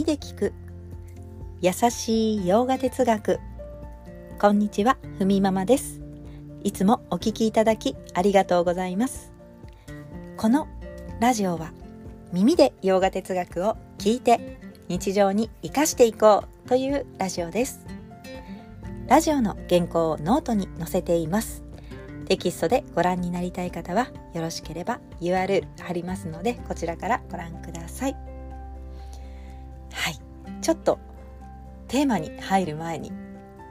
耳で聞く。優しいヨガ哲学。こんにちはふみママです。いつもお聞きいただきありがとうございます。このラジオは耳でヨガ哲学を聞いて日常に生かしていこうというラジオです。ラジオの原稿をノートに載せています。テキストでご覧になりたい方はよろしければ URL 貼りますのでこちらからご覧くださいはい。ちょっとテーマに入る前に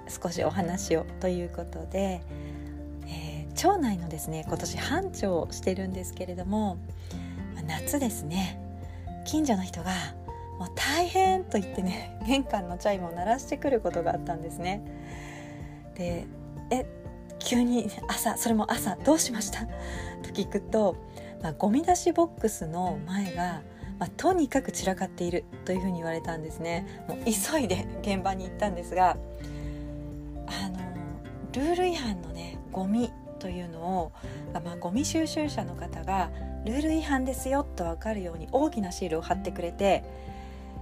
少しお話をということで、えー、町内のですね今年班長をしてるんですけれども夏ですね。近所の人がもう大変と言ってね 玄関のチャイムを鳴らしてくることがあったんですね。でえ急に朝それも朝どうしました？と聞くと、まあ、ゴミ出しボックスの前が、まあ、とにかく散らかっているというふうに言われたんですねもう急いで現場に行ったんですがあのルール違反のねゴミというのを、まあ、ゴミ収集車の方がルール違反ですよと分かるように大きなシールを貼ってくれて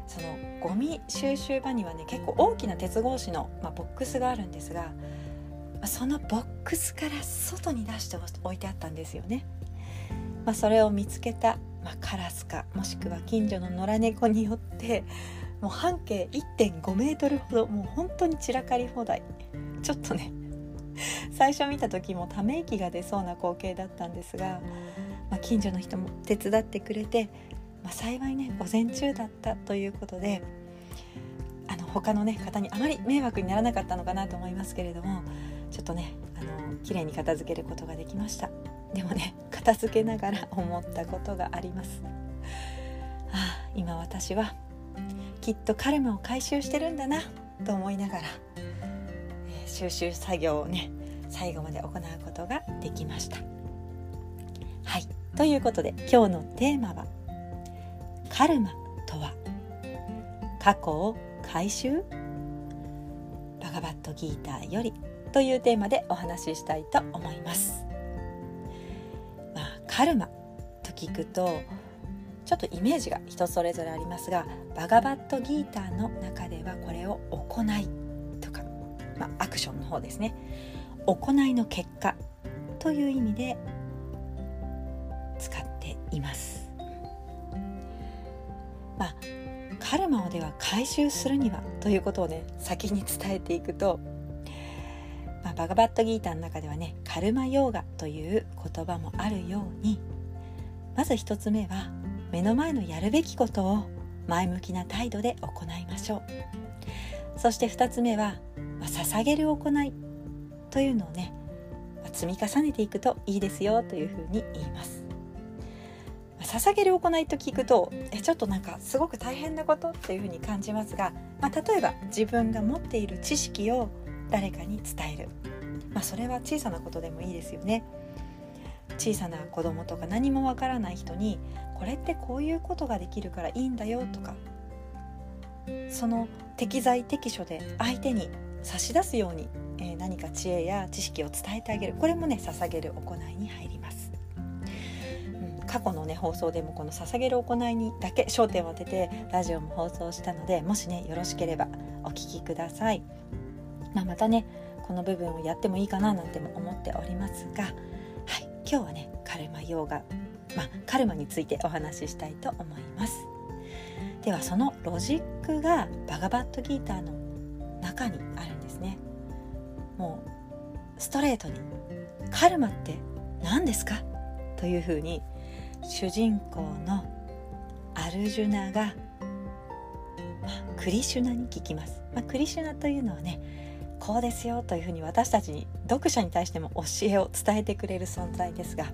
そのゴミ収集場にはね結構大きな鉄格子の、まあ、ボックスがあるんですがそのボックスから外に出して置いてあったんですよね。まあ、それを見つけた、まあ、カラスかもしくは近所の野良猫によってもう半径1.5メートルほどもう本当に散らかり放題。ちょっとね最初見た時もため息が出そうな光景だったんですが、まあ、近所の人も手伝ってくれて、まあ、幸いね午前中だったということであの他の、ね、方にあまり迷惑にならなかったのかなと思いますけれどもちょっとねあの綺麗に片付けることができました。でもね片付けながら思ったことがありますああ今私はきっとカルマを回収してるんだなと思いながら、え、収集作業をね最後まで行うことができましたはいということで今日のテーマは「カルマとは過去を回収?」バガバットギーターよりというテーマでお話ししたいと思います。カルマと聞くとちょっとイメージが人それぞれありますがバガバットギーターの中ではこれを行いとか、まあ、アクションの方ですね行いの結果という意味で使っています。まあカルマをでは回収するにはということをね先に伝えていくと、バガバットギーターの中ではねカルマヨーガという言葉もあるようにまず1つ目は目の前のやるべきことを前向きな態度で行いましょう。そして2つ目は、まあ、捧げる行いというのをね、まあ、積み重ねていくといいですよというふうに言います、まあ、捧げる行いと聞くとえちょっとなんかすごく大変なことっていうふうに感じますが、ま、例えば自分が持っている知識を誰かに伝える、まあ、それは小さなことでもいいですよね。小さな子供とか何もわからない人にこれってこういうことができるからいいんだよとかその適材適所で相手に差し出すように、えー、何か知恵や知識を伝えてあげる。これもね捧げる行いに入ります、うん、過去のね放送でもこの捧げる行いにだけ焦点を当ててラジオも放送したのでもしねよろしければお聞きください。まあ、またねこの部分をやってもいいかななんても思っておりますが、はい、今日はねカルマヨーガ、まあ、カルマについてお話ししたいと思います。ではそのロジックがバガバットギーターの中にあるんですね。もうストレートに「カルマって何ですか?」というふうに主人公のアルジュナが、まあ、クリシュナに聞きます、まあ、クリシュナというのはねこうですよというふうに私たちに読者に対しても教えを伝えてくれる存在ですが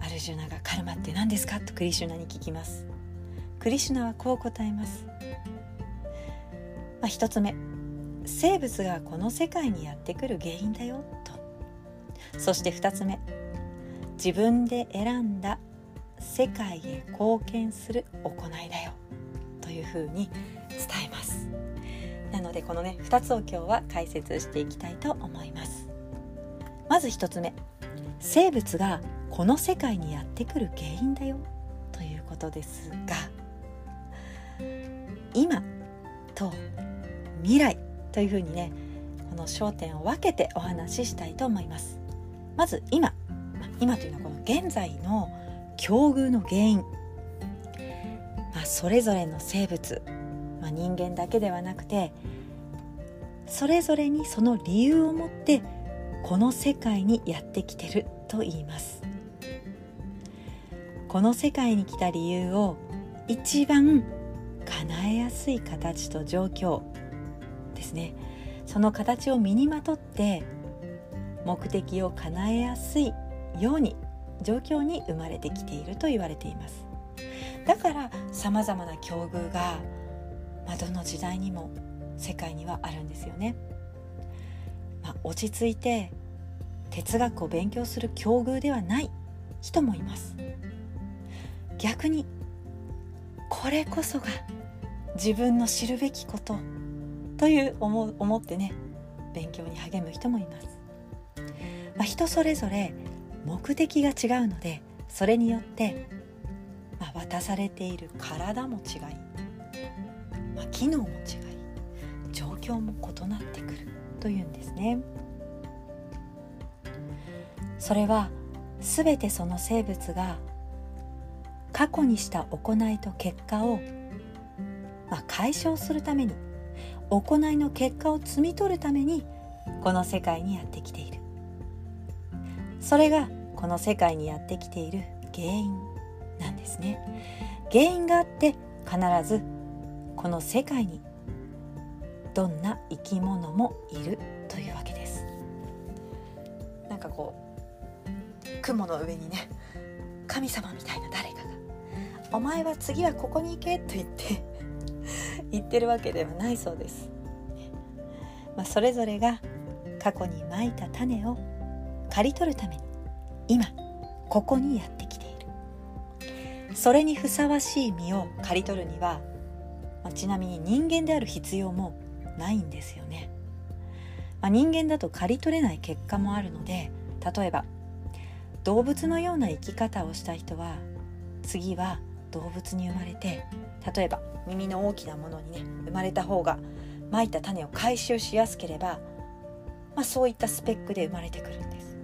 アルジュナがカルマって何ですかとクリシュナに聞きます。クリシュナはこう答えます、まあ、一つ目。生物がこの世界にやってくる原因だよと。そして二つ目。自分で選んだ世界へ貢献する行いだよ。というふうになのでこのね2つを今日は解説していきたいと思います。まず1つ目。生物がこの世界にやってくる原因だよということですが。今と未来というふうにねこの焦点を分けてお話ししたいと思います。まず今。今というのはこの現在の境遇の原因、まあ、それぞれの生物、まあ、人間だけではなくてそれぞれにその理由を持ってこの世界にやってきてると言います。この世界に来た理由を一番叶えやすい形と状況ですね。その形を身にまとって目的を叶えやすいように状況に生まれてきていると言われています。だからさまざまな境遇が、まあ、どの時代にも世界にはあるんですよね、まあ、落ち着いて哲学を勉強する境遇ではない人もいます。逆にこれこそが自分の知るべきことという思思ってね勉強に励む人もいます、まあ、人それぞれ目的が違うのでそれによって、まあ、渡されている体も違い、まあ、機能も違い状況も異なってくるというんですね。それは全てその生物が過去にした行いと結果を、まあ、解消するために行いの結果を摘み取るためにこの世界にやってきている。それがこの世界にやってきている原因なんですね。原因があって必ずこの世界にどんな生き物もいるというわけです。なんかこう雲の上にね神様みたいな誰かが「お前は次はここに行け」と言って 言ってるわけではないそうです、まあ、それぞれが過去にまいた種を刈り取るために今ここにやってきている。それにふさわしい実を刈り取るには、まあ、ちなみに人間である必要もないんですよね、まあ、人間だと刈り取れない結果もあるので例えば動物のような生き方をした人は次は動物に生まれて例えば耳の大きなものにね生まれた方がまいた種を回収しやすければ、まあ、そういったスペックで生まれてくるんです。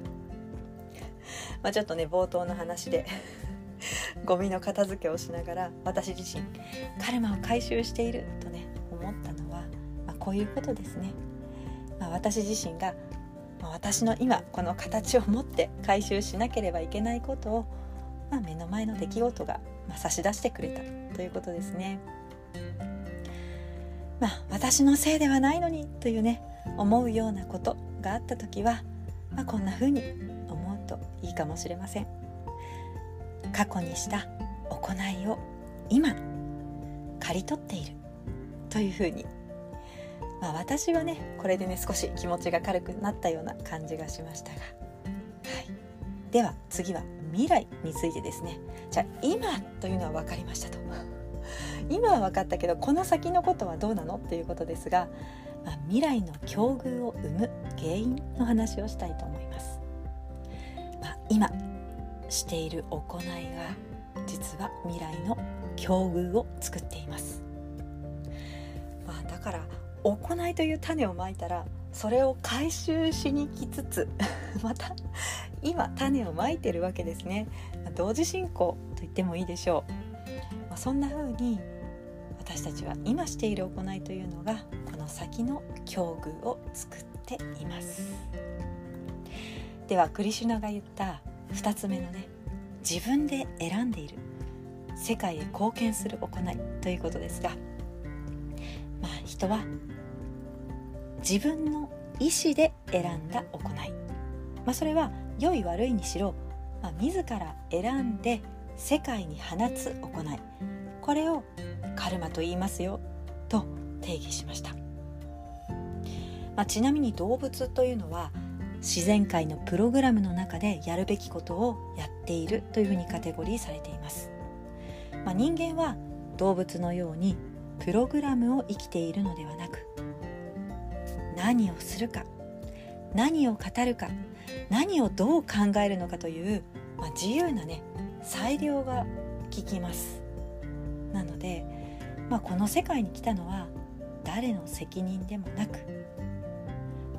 まあ、ちょっとね冒頭の話でゴミの片付けをしながら私自身カルマを回収しているとね思ったのは、まあ、こういうことですね。まあ、私自身が、まあ、私の今この形を持って回収しなければいけないことを、まあ、目の前の出来事が、まあ、差し出してくれたということですね。まあ私のせいではないのにというね思うようなことがあった時は、まあ、こんな風に思うといいかもしれません過去にした行いを今刈り取っているという風に。まあ私はねこれでね少し気持ちが軽くなったような感じがしましたが、はい、では次は未来についてですね。じゃあ今というのは分かりましたと。今は分かったけどこの先のことはどうなの？っていうことですが、まあ、未来の境遇を生む原因の話をしたいと思います、まあ、今している行いが実は未来の境遇を作っています、まあ、だから行いという種をまいたらそれを回収しに来つつ また今種をまいてるわけですね。同時進行と言ってもいいでしょう、まあ、そんな風に私たちは今している行いというのがこの先の境遇を作っています。ではクリシュナが言った2つ目のね自分で選んでいる。世界へ貢献する行い。ということですが。まあ人は自分の意思で選んだ行い、まあ、それは良い悪いにしろ、まあ、自ら選んで世界に放つ行い。これをカルマと言いますよ。と定義しました、まあ、ちなみに動物というのは自然界のプログラムの中でやるべきことをやっているというふうにカテゴリーされています、まあ、人間は動物のようにプログラムを生きているのではなく何をするか何を語るか何をどう考えるのかという、まあ、自由なね裁量が効きます。なのでまあ、この世界に来たのは誰の責任でもなく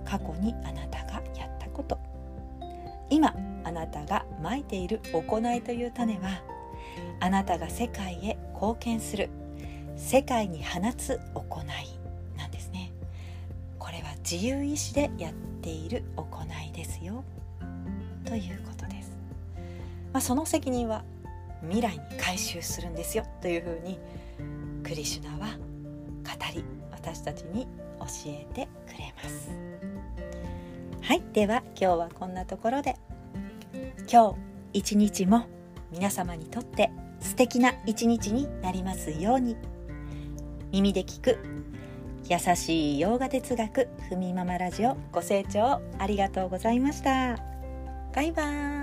過去にあなたがやっこと。今あなたがまいている行いという種はあなたが世界へ貢献する世界に放つ行いなんですね。これは自由意志でやっている行いですよ。ということです、まあ、その責任は未来に回収するんですよ。というふうにクリシュナは語り私たちに教えてくれます。はいでは今日はこんなところで。今日一日も皆様にとって素敵な一日になりますように。耳で聞く優しい洋画哲学ふみママラジオご清聴ありがとうございました。バイバーイ。